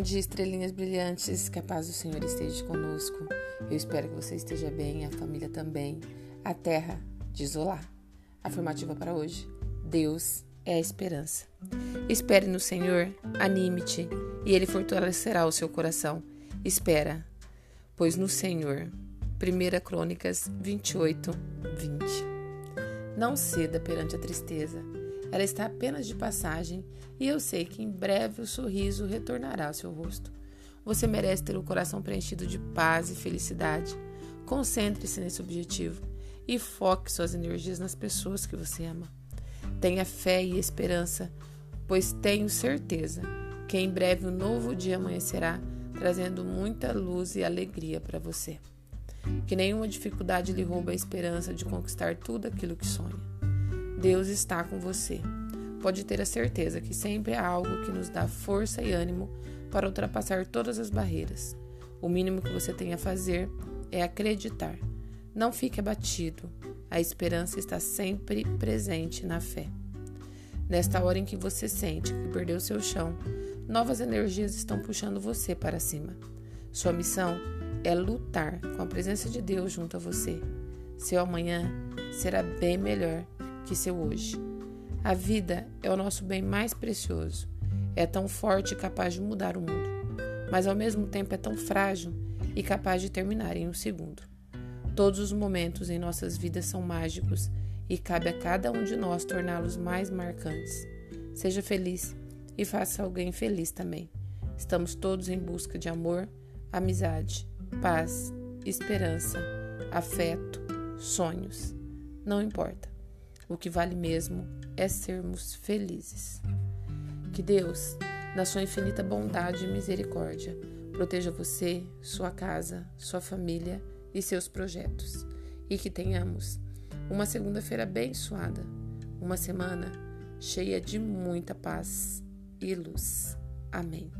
dia, estrelinhas brilhantes. Que a paz do Senhor esteja conosco. Eu espero que você esteja bem, a família também. A terra de isolar. Afirmativa para hoje: Deus é a esperança. Espere no Senhor, anime-te, e Ele fortalecerá o seu coração. Espera, pois no Senhor. 1 Crônicas 28, 20. Não ceda perante a tristeza. Ela está apenas de passagem e eu sei que em breve o sorriso retornará ao seu rosto. Você merece ter o coração preenchido de paz e felicidade. Concentre-se nesse objetivo e foque suas energias nas pessoas que você ama. Tenha fé e esperança, pois tenho certeza que em breve um novo dia amanhecerá, trazendo muita luz e alegria para você. Que nenhuma dificuldade lhe roube a esperança de conquistar tudo aquilo que sonha. Deus está com você. Pode ter a certeza que sempre há algo que nos dá força e ânimo para ultrapassar todas as barreiras. O mínimo que você tem a fazer é acreditar. Não fique abatido. A esperança está sempre presente na fé. Nesta hora em que você sente que perdeu seu chão, novas energias estão puxando você para cima. Sua missão é lutar com a presença de Deus junto a você. Seu amanhã será bem melhor que seu hoje. A vida é o nosso bem mais precioso. É tão forte e capaz de mudar o mundo, mas ao mesmo tempo é tão frágil e capaz de terminar em um segundo. Todos os momentos em nossas vidas são mágicos e cabe a cada um de nós torná-los mais marcantes. Seja feliz e faça alguém feliz também. Estamos todos em busca de amor, amizade, paz, esperança, afeto, sonhos. Não importa. O que vale mesmo é sermos felizes. Que Deus, na sua infinita bondade e misericórdia, proteja você, sua casa, sua família e seus projetos. E que tenhamos uma segunda-feira abençoada, uma semana cheia de muita paz e luz. Amém.